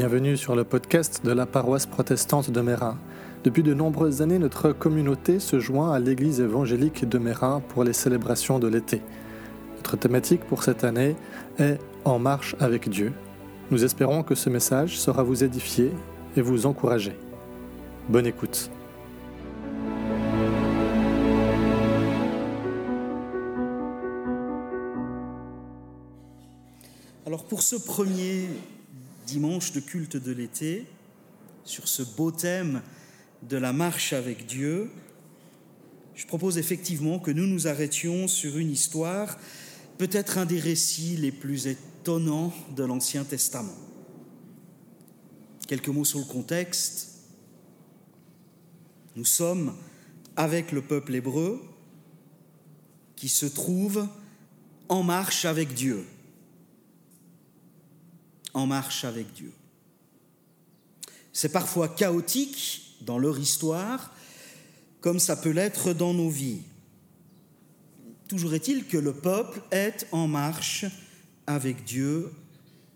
Bienvenue sur le podcast de la paroisse protestante de Mérin. Depuis de nombreuses années, notre communauté se joint à l'église évangélique de Mérin pour les célébrations de l'été. Notre thématique pour cette année est En marche avec Dieu. Nous espérons que ce message sera vous édifier et vous encourager. Bonne écoute. Alors pour ce premier dimanche de culte de l'été, sur ce beau thème de la marche avec Dieu, je propose effectivement que nous nous arrêtions sur une histoire, peut-être un des récits les plus étonnants de l'Ancien Testament. Quelques mots sur le contexte. Nous sommes avec le peuple hébreu qui se trouve en marche avec Dieu en marche avec Dieu. C'est parfois chaotique dans leur histoire, comme ça peut l'être dans nos vies. Toujours est-il que le peuple est en marche avec Dieu,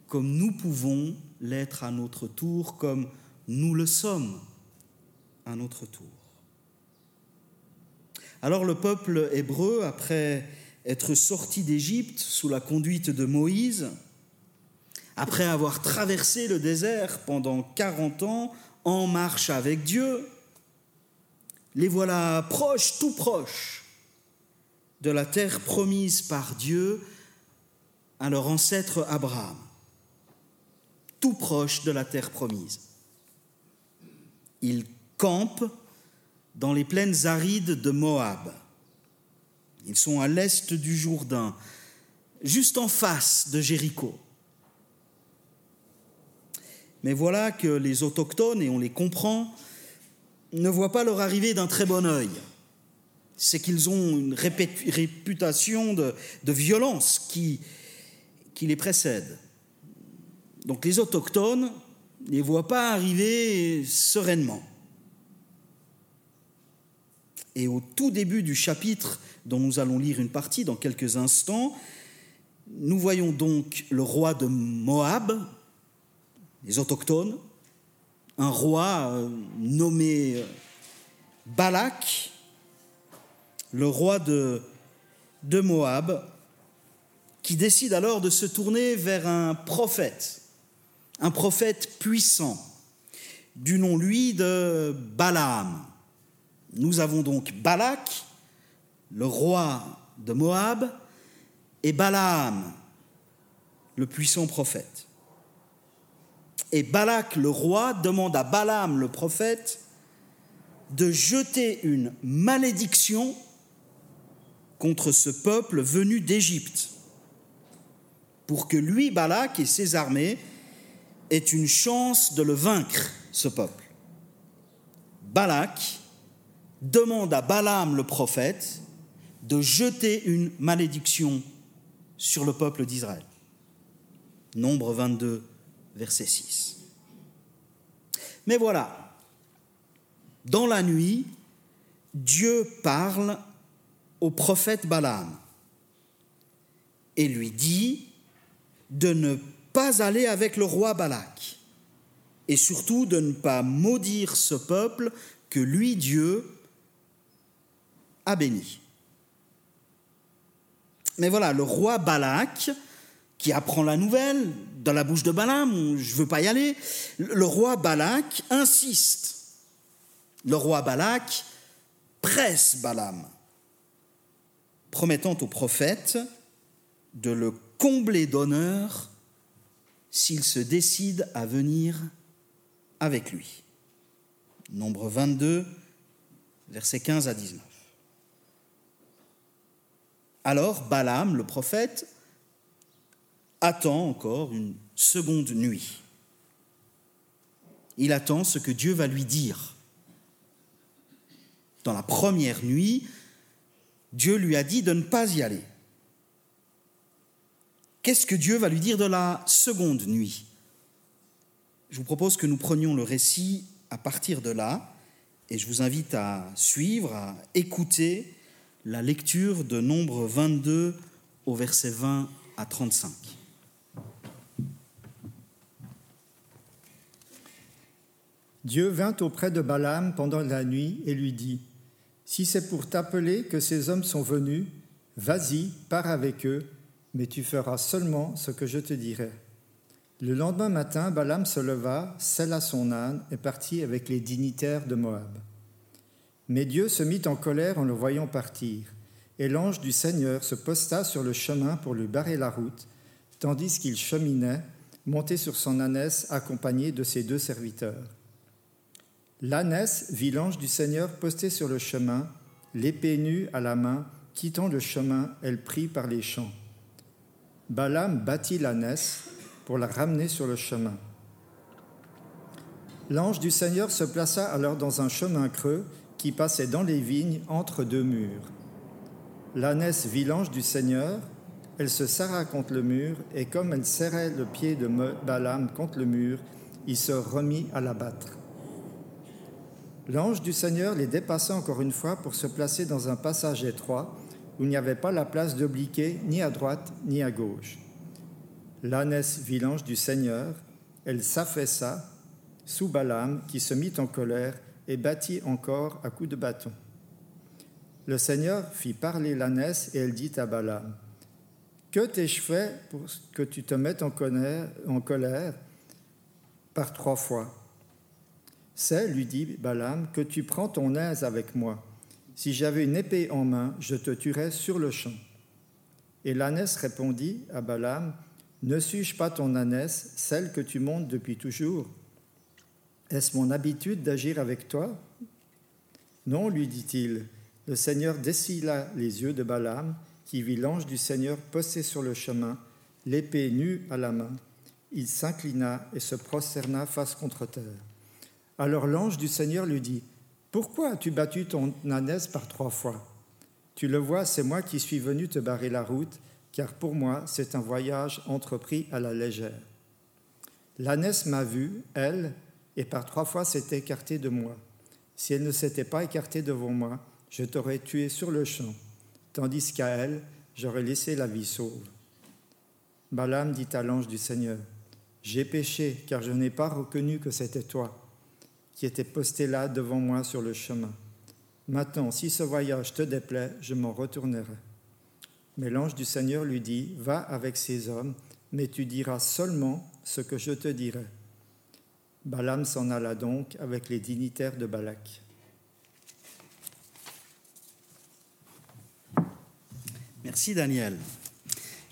comme nous pouvons l'être à notre tour, comme nous le sommes à notre tour. Alors le peuple hébreu, après être sorti d'Égypte sous la conduite de Moïse, après avoir traversé le désert pendant 40 ans en marche avec Dieu, les voilà proches, tout proches de la terre promise par Dieu à leur ancêtre Abraham, tout proche de la terre promise. Ils campent dans les plaines arides de Moab. Ils sont à l'est du Jourdain, juste en face de Jéricho. Mais voilà que les autochtones, et on les comprend, ne voient pas leur arrivée d'un très bon œil. C'est qu'ils ont une réputation de, violence qui, les précède. Donc les autochtones ne les voient pas arriver sereinement. Et au tout début du chapitre dont nous allons lire une partie dans quelques instants, nous voyons donc le roi de Moab, les autochtones, un roi euh, nommé euh, Balak, le roi de, de Moab, qui décide alors de se tourner vers un prophète, un prophète puissant, du nom, lui, de Balaam. Nous avons donc Balak, le roi de Moab, et Balaam, le puissant prophète. Et Balak le roi demande à Balaam le prophète de jeter une malédiction contre ce peuple venu d'Égypte, pour que lui, Balak et ses armées aient une chance de le vaincre, ce peuple. Balak demande à Balaam le prophète de jeter une malédiction sur le peuple d'Israël. Nombre 22, verset 6. Mais voilà, dans la nuit, Dieu parle au prophète Balaam et lui dit de ne pas aller avec le roi Balak et surtout de ne pas maudire ce peuple que lui, Dieu, a béni. Mais voilà, le roi Balak qui apprend la nouvelle dans la bouche de Balaam, je ne veux pas y aller. Le roi Balak insiste. Le roi Balak presse Balaam, promettant au prophète de le combler d'honneur s'il se décide à venir avec lui. Nombre 22, versets 15 à 19. Alors Balaam, le prophète, attend encore une seconde nuit. Il attend ce que Dieu va lui dire. Dans la première nuit, Dieu lui a dit de ne pas y aller. Qu'est-ce que Dieu va lui dire de la seconde nuit? Je vous propose que nous prenions le récit à partir de là et je vous invite à suivre, à écouter la lecture de Nombre 22 au verset 20 à 35. Dieu vint auprès de Balaam pendant la nuit et lui dit, Si c'est pour t'appeler que ces hommes sont venus, vas-y, pars avec eux, mais tu feras seulement ce que je te dirai. Le lendemain matin, Balaam se leva, sella son âne et partit avec les dignitaires de Moab. Mais Dieu se mit en colère en le voyant partir, et l'ange du Seigneur se posta sur le chemin pour lui barrer la route, tandis qu'il cheminait, monté sur son ânesse accompagné de ses deux serviteurs. L'ânesse vit l'ange du Seigneur posté sur le chemin, l'épée nue à la main, quittant le chemin, elle prit par les champs. Balaam battit l'ânesse pour la ramener sur le chemin. L'ange du Seigneur se plaça alors dans un chemin creux qui passait dans les vignes entre deux murs. L'ânesse vit l'ange du Seigneur, elle se serra contre le mur, et comme elle serrait le pied de Balaam contre le mur, il se remit à la battre. L'ange du Seigneur les dépassa encore une fois pour se placer dans un passage étroit où il n'y avait pas la place d'obliquer ni à droite ni à gauche. L'ânesse vit l'ange du Seigneur, elle s'affaissa sous Balaam qui se mit en colère et battit encore à coups de bâton. Le Seigneur fit parler l'ânesse et elle dit à Balaam Que t'ai-je fait pour que tu te mettes en colère, en colère par trois fois C'est, lui dit Balaam, que tu prends ton aise avec moi. Si j'avais une épée en main, je te tuerais sur le champ. Et l'ânesse répondit à Balaam ne suis-je pas ton ânesse, celle que tu montes depuis toujours? Est-ce mon habitude d'agir avec toi? Non, lui dit-il. Le Seigneur dessilla les yeux de Balaam, qui vit l'ange du Seigneur posté sur le chemin, l'épée nue à la main. Il s'inclina et se prosterna face contre terre. Alors l'ange du Seigneur lui dit Pourquoi as-tu battu ton ânesse par trois fois? Tu le vois, c'est moi qui suis venu te barrer la route car pour moi c'est un voyage entrepris à la légère. L'ânesse m'a vu, elle, et par trois fois s'est écartée de moi. Si elle ne s'était pas écartée devant moi, je t'aurais tué sur le champ, tandis qu'à elle, j'aurais laissé la vie sauve. Balaam dit à l'ange du Seigneur, J'ai péché, car je n'ai pas reconnu que c'était toi qui étais posté là devant moi sur le chemin. Maintenant, si ce voyage te déplaît, je m'en retournerai. Mais l'ange du Seigneur lui dit, Va avec ces hommes, mais tu diras seulement ce que je te dirai. Balaam s'en alla donc avec les dignitaires de Balak. Merci Daniel.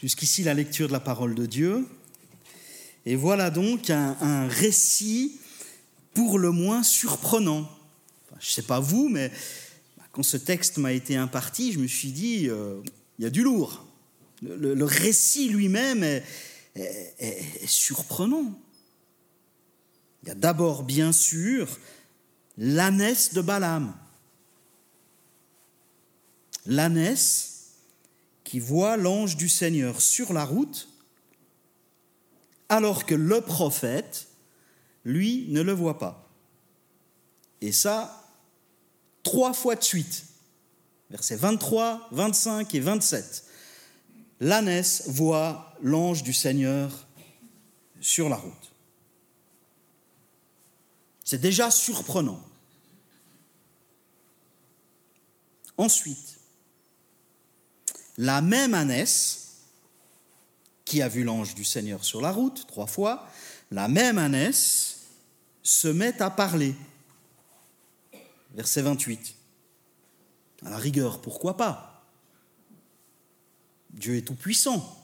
Jusqu'ici la lecture de la parole de Dieu. Et voilà donc un, récit pour le moins surprenant. je ne sais pas vous, mais quand ce texte m'a été imparti, je me suis dit, euh, il y a du lourd. Le, récit lui-même est, surprenant. Il y a d'abord, bien sûr, l'ânesse de Balaam. L'ânesse qui voit l'ange du Seigneur sur la route, alors que le prophète, lui, ne le voit pas. Et ça, trois fois de suite versets 23, 25 et 27. L'ânesse voit l'ange du Seigneur sur la route. C'est déjà surprenant. Ensuite, la même ânesse qui a vu l'ange du Seigneur sur la route trois fois, la même ânesse se met à parler. Verset 28. À la rigueur, pourquoi pas? Dieu est tout-puissant.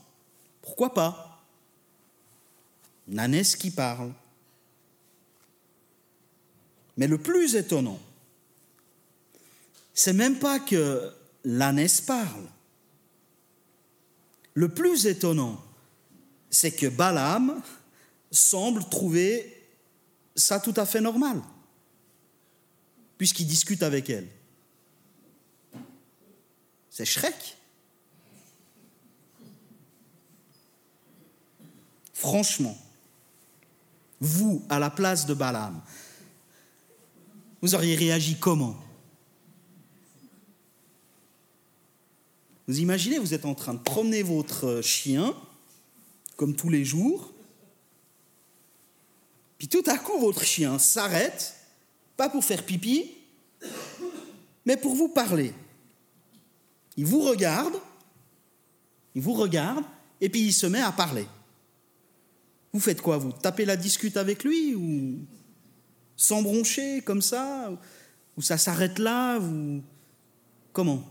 Pourquoi pas? Nanès qui parle. Mais le plus étonnant, c'est même pas que l'ânesse parle. Le plus étonnant, c'est que Balaam semble trouver ça tout à fait normal, puisqu'il discute avec elle. C'est Shrek. Franchement, vous, à la place de Balaam, vous auriez réagi comment? Vous imaginez, vous êtes en train de promener votre chien, comme tous les jours, puis tout à coup, votre chien s'arrête pas pour faire pipi, mais pour vous parler. Il vous regarde, il vous regarde, et puis il se met à parler. Vous faites quoi Vous? Tapez la discute avec lui ou sans comme ça? Ou ça s'arrête là. Comment?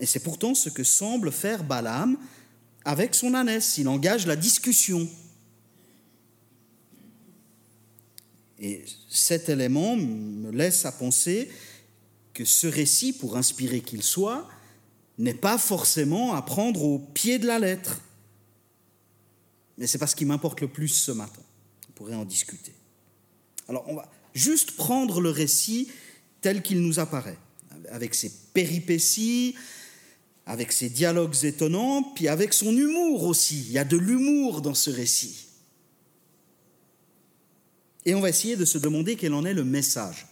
Et c'est pourtant ce que semble faire Balaam avec son ânesse. Il engage la discussion. Et cet élément me laisse à penser que ce récit, pour inspirer qu'il soit, n'est pas forcément à prendre au pied de la lettre. Mais c'est pas ce m'importe le plus ce matin. On pourrait en discuter. Alors, on va juste prendre le récit tel qu'il nous apparaît, avec ses péripéties, avec ses dialogues étonnants, puis avec son humour aussi. Il y a de l'humour dans ce récit. Et on va essayer de se demander quel en est le message.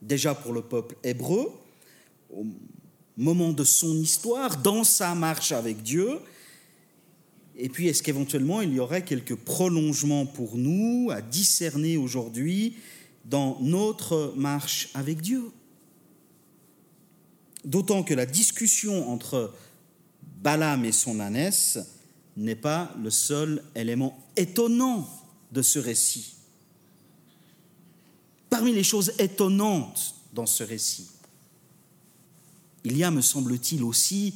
Déjà pour le peuple hébreu, au moment de son histoire, dans sa marche avec Dieu, et puis est-ce qu'éventuellement il y aurait quelques prolongements pour nous à discerner aujourd'hui dans notre marche avec Dieu? D'autant que la discussion entre Balaam et son ânesse n'est pas le seul élément étonnant de ce récit. Parmi les choses étonnantes dans ce récit, il y a, me semble-t-il, aussi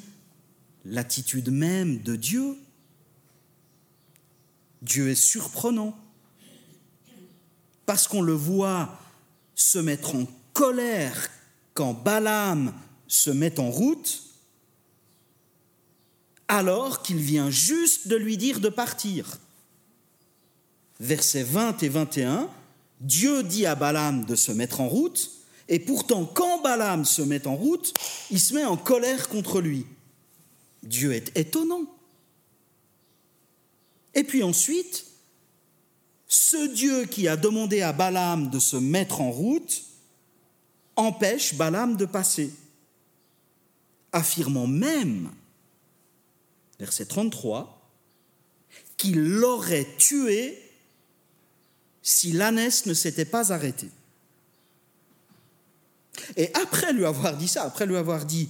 l'attitude même de Dieu. Dieu est surprenant parce qu'on le voit se mettre en colère quand Balaam se met en route, alors qu'il vient juste de lui dire de partir versets 20 et 21, Dieu dit à Balaam de se mettre en route, et pourtant quand Balaam se met en route, il se met en colère contre lui. Dieu est étonnant. Et puis ensuite, ce Dieu qui a demandé à Balaam de se mettre en route empêche Balaam de passer, affirmant même, verset 33, qu'il l'aurait tué si l'ânesse ne s'était pas arrêtée. Et après lui avoir dit ça, après lui avoir dit,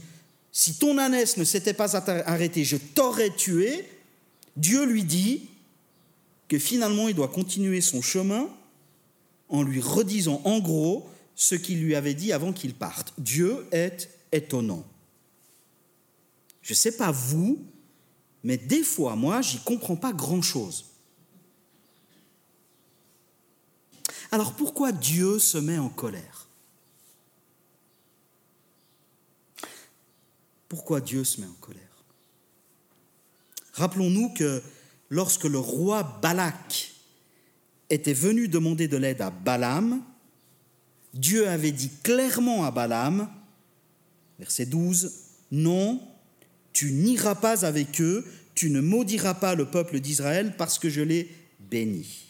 si ton ânesse ne s'était pas arrêtée, je t'aurais tué, Dieu lui dit que finalement il doit continuer son chemin en lui redisant en gros ce qu'il lui avait dit avant qu'il parte. Dieu est étonnant. Je ne sais pas vous, mais des fois, moi, j'y comprends pas grand-chose. Alors pourquoi Dieu se met en colère? Pourquoi Dieu se met en colère? Rappelons-nous que lorsque le roi Balak était venu demander de l'aide à Balaam, Dieu avait dit clairement à Balaam, verset 12, Non, tu n'iras pas avec eux, tu ne maudiras pas le peuple d'Israël parce que je l'ai béni.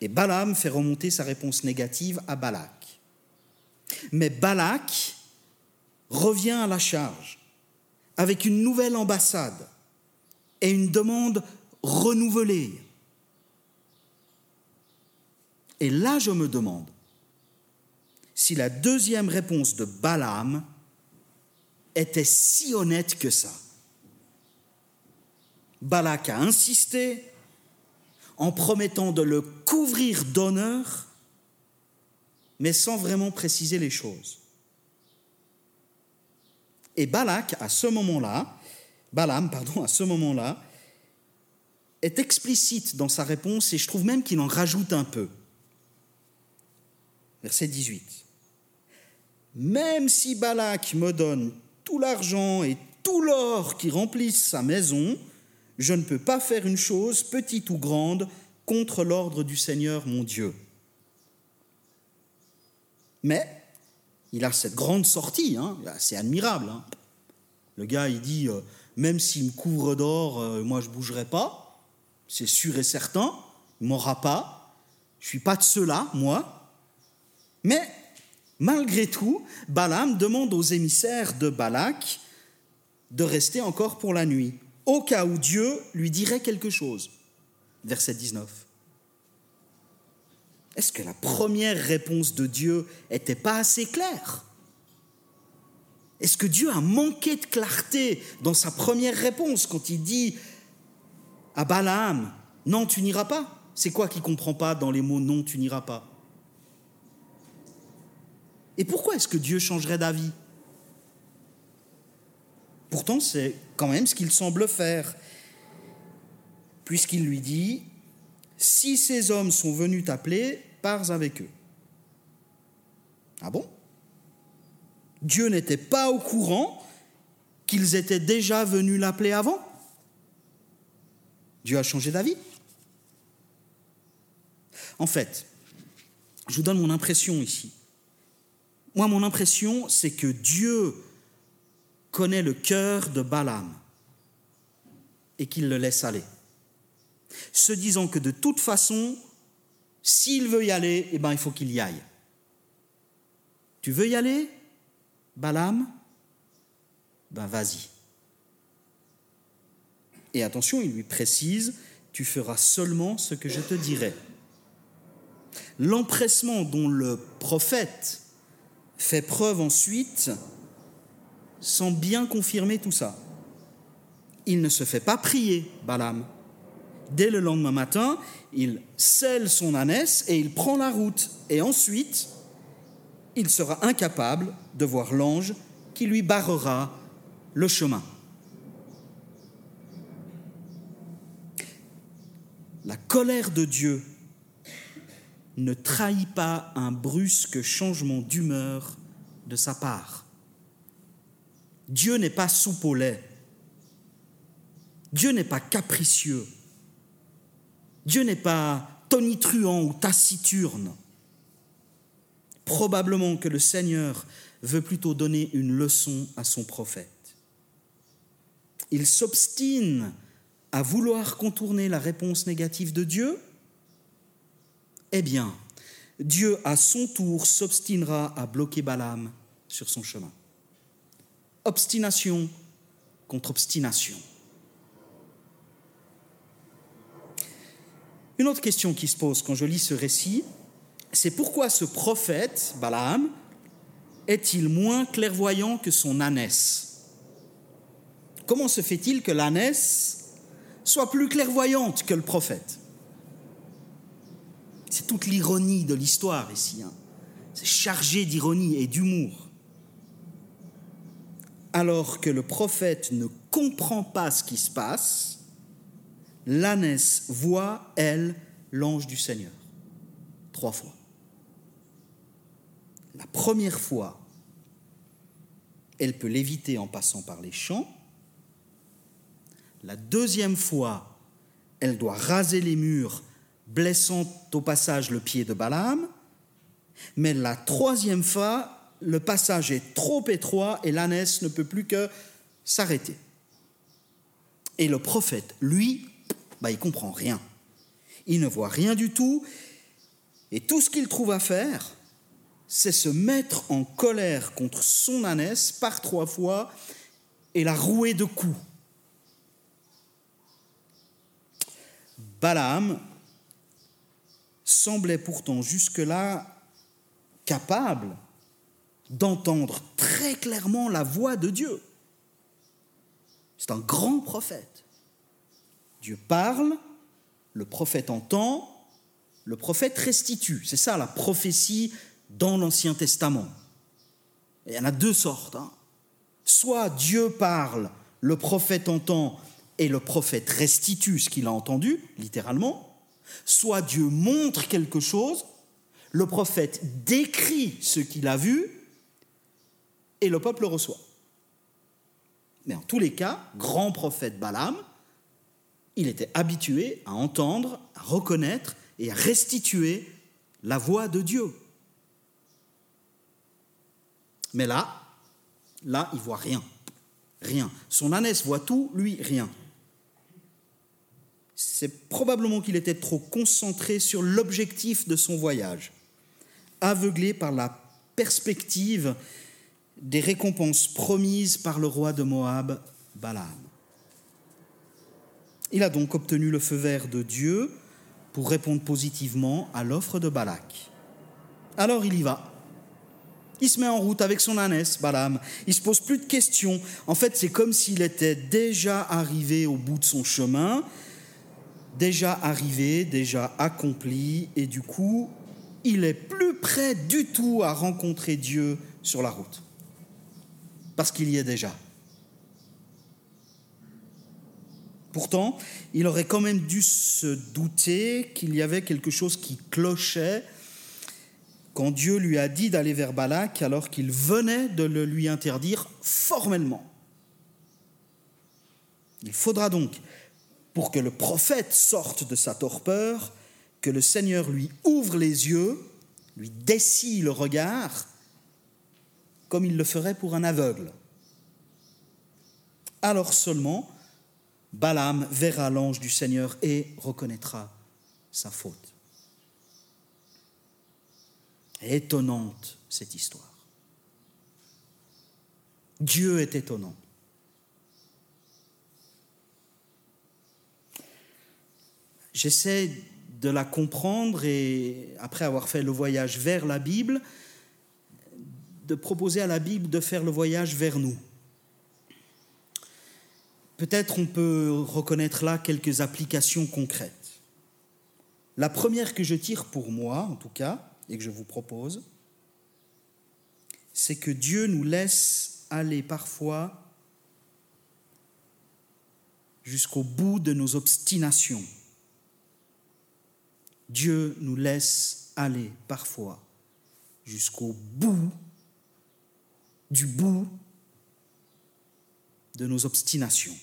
Et Balaam fait remonter sa réponse négative à Balak. Mais Balak revient à la charge avec une nouvelle ambassade et une demande renouvelée. Et là, je me demande si la deuxième réponse de Balaam était si honnête que ça. Balak a insisté, en promettant de le couvrir d'honneur, mais sans vraiment préciser les choses. Et Balak, à ce moment-là, Balaam, pardon, à ce moment-là, est explicite dans sa réponse et je trouve même qu'il en rajoute un peu. Verset 18. Même si Balak me donne tout l'argent et tout l'or qui remplissent sa maison, je ne peux pas faire une chose, petite ou grande, contre l'ordre du Seigneur mon Dieu. Mais il a cette grande sortie, hein, c'est admirable. Hein. Le gars, il dit, euh, même s'il me couvre d'or, euh, moi je ne bougerai pas, c'est sûr et certain, il ne m'aura pas, je ne suis pas de ceux-là, moi. Mais malgré tout, Balaam demande aux émissaires de Balak de rester encore pour la nuit au cas où Dieu lui dirait quelque chose. verset 19. Est-ce que la première réponse de Dieu n'était pas assez claire? Est-ce que Dieu a manqué de clarté dans sa première réponse quand il dit à Balaam, non, tu n'iras pas? C'est quoi qui ne comprend pas dans les mots non, tu n'iras pas? Et pourquoi est-ce que Dieu changerait d'avis? Pourtant, c'est quand même ce qu'il semble faire, puisqu'il lui dit, si ces hommes sont venus t'appeler, pars avec eux. Ah bon? Dieu n'était pas au courant qu'ils étaient déjà venus l'appeler avant? Dieu a changé d'avis En fait, je vous donne mon impression ici. Moi, mon impression, c'est que Dieu connaît le cœur de Balaam et qu'il le laisse aller, se disant que de toute façon, s'il veut y aller, eh ben, il faut qu'il y aille. Tu veux y aller, Balaam? Ben vas-y. Et attention, il lui précise, tu feras seulement ce que je te dirai. L'empressement dont le prophète fait preuve ensuite semble bien confirmer tout ça. Il ne se fait pas prier, Balaam. Dès le lendemain matin, il scelle son ânesse et il prend la route. Et ensuite, il sera incapable de voir l'ange qui lui barrera le chemin. La colère de Dieu ne trahit pas un brusque changement d'humeur de sa part. Dieu n'est pas lait. Dieu n'est pas capricieux. Dieu n'est pas tonitruant ou taciturne. Probablement que le Seigneur veut plutôt donner une leçon à son prophète. Il s'obstine à vouloir contourner la réponse négative de Dieu Eh bien, Dieu à son tour s'obstinera à bloquer Balaam sur son chemin. Obstination contre obstination. Une autre question qui se pose quand je lis ce récit, c'est pourquoi ce prophète, Balaam, est-il moins clairvoyant que son ânesse? Comment se fait-il que l'ânesse soit plus clairvoyante que le prophète? C'est toute l'ironie de l'histoire ici. Hein. C'est chargé d'ironie et d'humour. Alors que le prophète ne comprend pas ce qui se passe, l'ânesse voit, elle, l'ange du Seigneur. Trois fois. La première fois, elle peut l'éviter en passant par les champs. La deuxième fois, elle doit raser les murs, blessant au passage le pied de Balaam. Mais la troisième fois, le passage est trop étroit et l'ânesse ne peut plus que s'arrêter. Et le prophète, lui, bah, il comprend rien. Il ne voit rien du tout. Et tout ce qu'il trouve à faire, c'est se mettre en colère contre son ânesse par trois fois et la rouer de coups. Balaam semblait pourtant jusque-là capable d'entendre très clairement la voix de Dieu. C'est un grand prophète. Dieu parle, le prophète entend, le prophète restitue. C'est ça la prophétie dans l'Ancien Testament. il y en a deux sortes. Hein. Soit Dieu parle, le prophète entend et le prophète restitue ce qu'il a entendu, littéralement. Soit Dieu montre quelque chose, le prophète décrit ce qu'il a vu et le peuple reçoit. Mais en tous les cas, grand prophète Balaam, il était habitué à entendre, à reconnaître et à restituer la voix de Dieu. Mais là, là, il voit rien. Rien. Son ânesse voit tout, lui, rien. C'est probablement qu'il était trop concentré sur l'objectif de son voyage, aveuglé par la perspective des récompenses promises par le roi de Moab, Balaam. Il a donc obtenu le feu vert de Dieu pour répondre positivement à l'offre de Balak. Alors il y va. Il se met en route avec son ânesse, Balaam. Il se pose plus de questions. En fait, c'est comme s'il était déjà arrivé au bout de son chemin, déjà arrivé, déjà accompli, et du coup, il est plus prêt du tout à rencontrer Dieu sur la route. Parce qu'il y est déjà. Pourtant, il aurait quand même dû se douter qu'il y avait quelque chose qui clochait quand Dieu lui a dit d'aller vers Balak alors qu'il venait de le lui interdire formellement. Il faudra donc, pour que le prophète sorte de sa torpeur, que le Seigneur lui ouvre les yeux, lui dessille le regard, comme il le ferait pour un aveugle. Alors seulement, Balaam verra l'ange du Seigneur et reconnaîtra sa faute. Étonnante cette histoire. Dieu est étonnant. J'essaie de la comprendre et, après avoir fait le voyage vers la Bible, de proposer à la Bible de faire le voyage vers nous. Peut-être on peut reconnaître là quelques applications concrètes. La première que je tire pour moi, en tout cas, et que je vous propose, c'est que Dieu nous laisse aller parfois jusqu'au bout de nos obstinations. Dieu nous laisse aller parfois jusqu'au bout du bout de nos obstinations.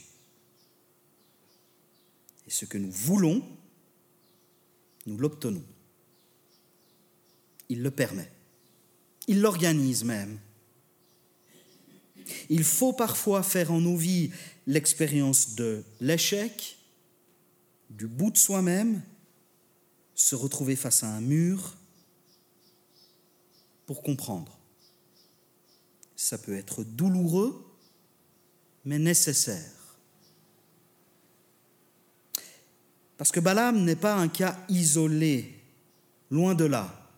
Et ce que nous voulons, nous l'obtenons. Il le permet. Il l'organise même. Il faut parfois faire en nos vies l'expérience de l'échec, du bout de soi-même, se retrouver face à un mur pour comprendre. Ça peut être douloureux, mais nécessaire. Parce que Balaam n'est pas un cas isolé, loin de là,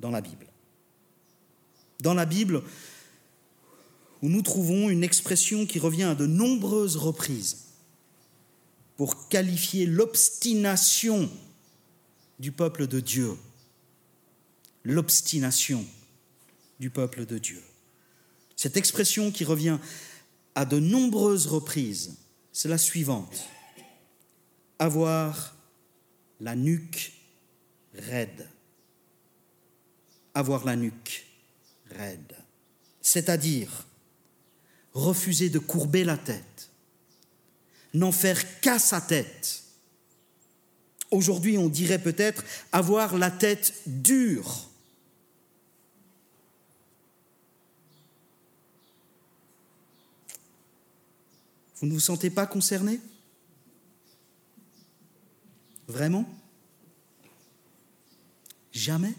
dans la Bible. Dans la Bible, où nous trouvons une expression qui revient à de nombreuses reprises pour qualifier l'obstination du peuple de Dieu. L'obstination du peuple de Dieu. Cette expression qui revient à de nombreuses reprises, c'est la suivante avoir la nuque raide. Avoir la nuque raide. C'est-à-dire refuser de courber la tête, n'en faire qu'à sa tête. Aujourd'hui, on dirait peut-être avoir la tête dure. Vous ne vous sentez pas concerné? Vraiment? Jamais?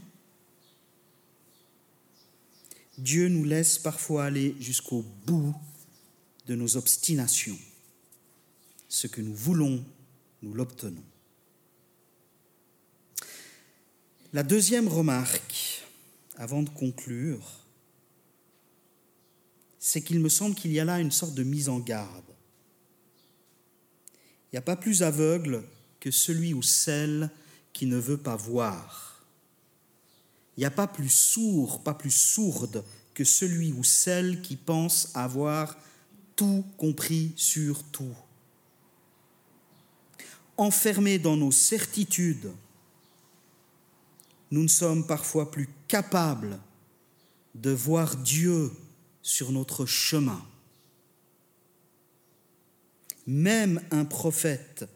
Dieu nous laisse parfois aller jusqu'au bout de nos obstinations. Ce que nous voulons, nous l'obtenons. La deuxième remarque, avant de conclure, c'est qu'il me semble qu'il y a là une sorte de mise en garde. Il n'y a pas plus aveugle que celui ou celle qui ne veut pas voir. Il n'y a pas plus sourd, pas plus sourde que celui ou celle qui pense avoir tout compris sur tout. Enfermés dans nos certitudes, nous ne sommes parfois plus capables de voir Dieu sur notre chemin. Même un prophète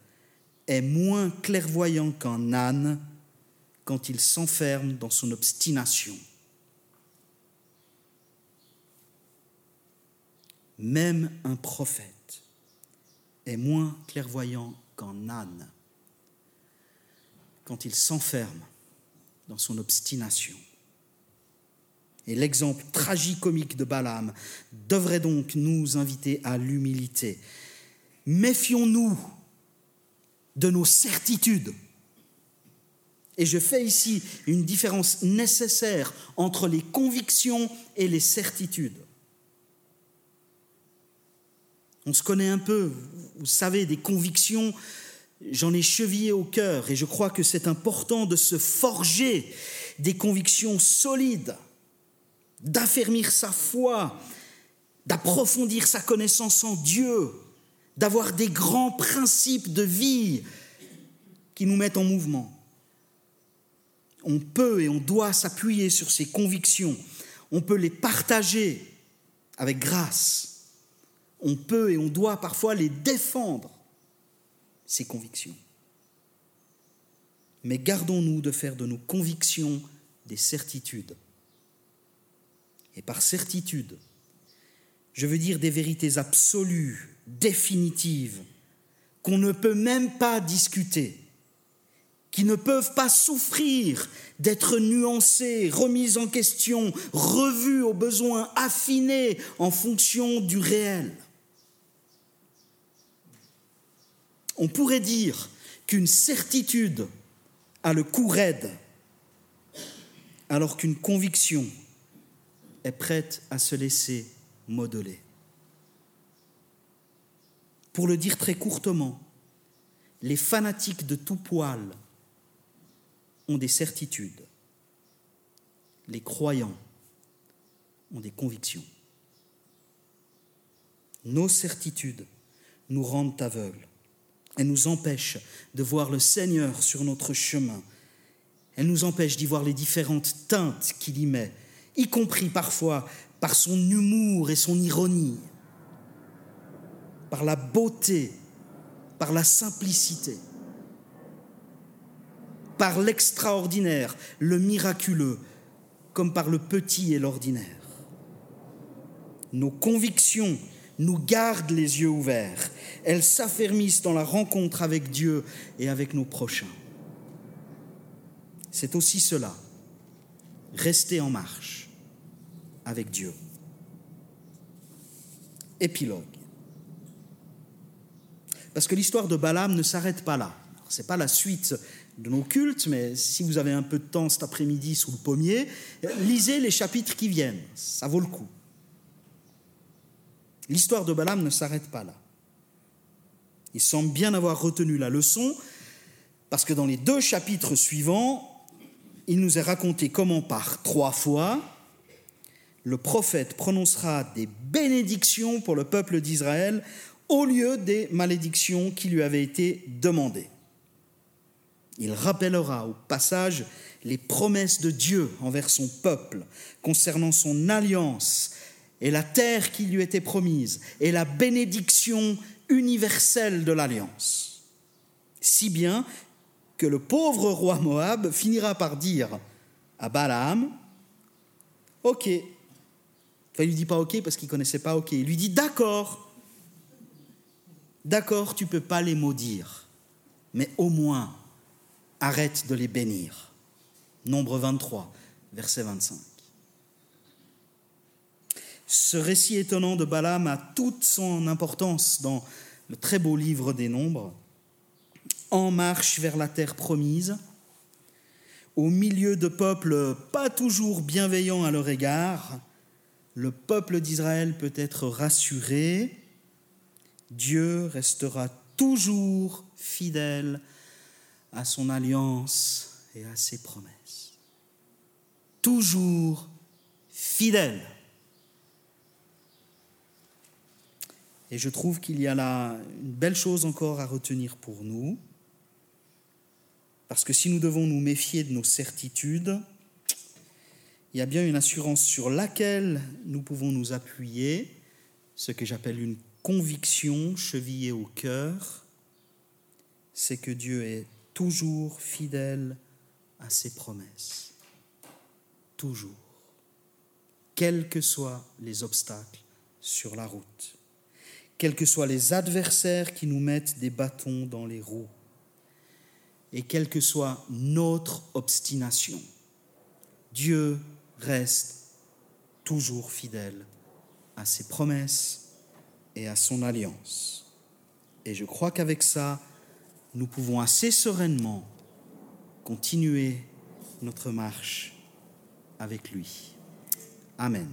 est moins clairvoyant qu'un âne quand il s'enferme dans son obstination. Même un prophète est moins clairvoyant qu'un âne quand il s'enferme dans son obstination. Et l'exemple tragicomique de Balaam devrait donc nous inviter à l'humilité. Méfions-nous de nos certitudes. Et je fais ici une différence nécessaire entre les convictions et les certitudes. On se connaît un peu, vous savez, des convictions, j'en ai chevillé au cœur et je crois que c'est important de se forger des convictions solides, d'affermir sa foi, d'approfondir sa connaissance en Dieu, d'avoir des grands principes de vie qui nous mettent en mouvement. On peut et on doit s'appuyer sur ces convictions. On peut les partager avec grâce. On peut et on doit parfois les défendre, ces convictions. Mais gardons-nous de faire de nos convictions des certitudes. Et par certitude, je veux dire des vérités absolues, définitives, qu'on ne peut même pas discuter, qui ne peuvent pas souffrir d'être nuancées, remises en question, revues au besoin, affinées en fonction du réel. On pourrait dire qu'une certitude a le coup raide, alors qu'une conviction est prête à se laisser modeler. Pour le dire très courtement, les fanatiques de tout poil ont des certitudes. Les croyants ont des convictions. Nos certitudes nous rendent aveugles. Elles nous empêchent de voir le Seigneur sur notre chemin. Elles nous empêchent d'y voir les différentes teintes qu'il y met, y compris parfois par son humour et son ironie, par la beauté, par la simplicité, par l'extraordinaire, le miraculeux, comme par le petit et l'ordinaire. Nos convictions nous gardent les yeux ouverts. Elles s'affermissent dans la rencontre avec Dieu et avec nos prochains. C'est aussi cela, rester en marche avec Dieu. Épilogue. Parce que l'histoire de Balaam ne s'arrête pas là. Ce n'est pas la suite de nos cultes, mais si vous avez un peu de temps cet après-midi sous le pommier, lisez les chapitres qui viennent. Ça vaut le coup. L'histoire de Balaam ne s'arrête pas là. Il semble bien avoir retenu la leçon, parce que dans les deux chapitres suivants, il nous est raconté comment par trois fois, le prophète prononcera des bénédictions pour le peuple d'Israël au lieu des malédictions qui lui avaient été demandées. Il rappellera au passage les promesses de Dieu envers son peuple concernant son alliance et la terre qui lui était promise, et la bénédiction universelle de l'alliance. Si bien que le pauvre roi Moab finira par dire à Balaam, Ok, enfin, il lui dit pas ok parce qu'il connaissait pas ok, il lui dit d'accord, d'accord, tu peux pas les maudire, mais au moins arrête de les bénir. Nombre 23, verset 25. Ce récit étonnant de Balaam a toute son importance dans le très beau livre des Nombres. En marche vers la terre promise, au milieu de peuples pas toujours bienveillants à leur égard, le peuple d'Israël peut être rassuré, Dieu restera toujours fidèle à son alliance et à ses promesses. Toujours fidèle. Et je trouve qu'il y a là une belle chose encore à retenir pour nous. Parce que si nous devons nous méfier de nos certitudes, il y a bien une assurance sur laquelle nous pouvons nous appuyer, ce que j'appelle une conviction chevillée au cœur, c'est que Dieu est toujours fidèle à ses promesses. Toujours. Quels que soient les obstacles sur la route quels que soient les adversaires qui nous mettent des bâtons dans les roues, et quelle que soit notre obstination, Dieu reste toujours fidèle à ses promesses et à son alliance. Et je crois qu'avec ça, nous pouvons assez sereinement continuer notre marche avec lui. Amen.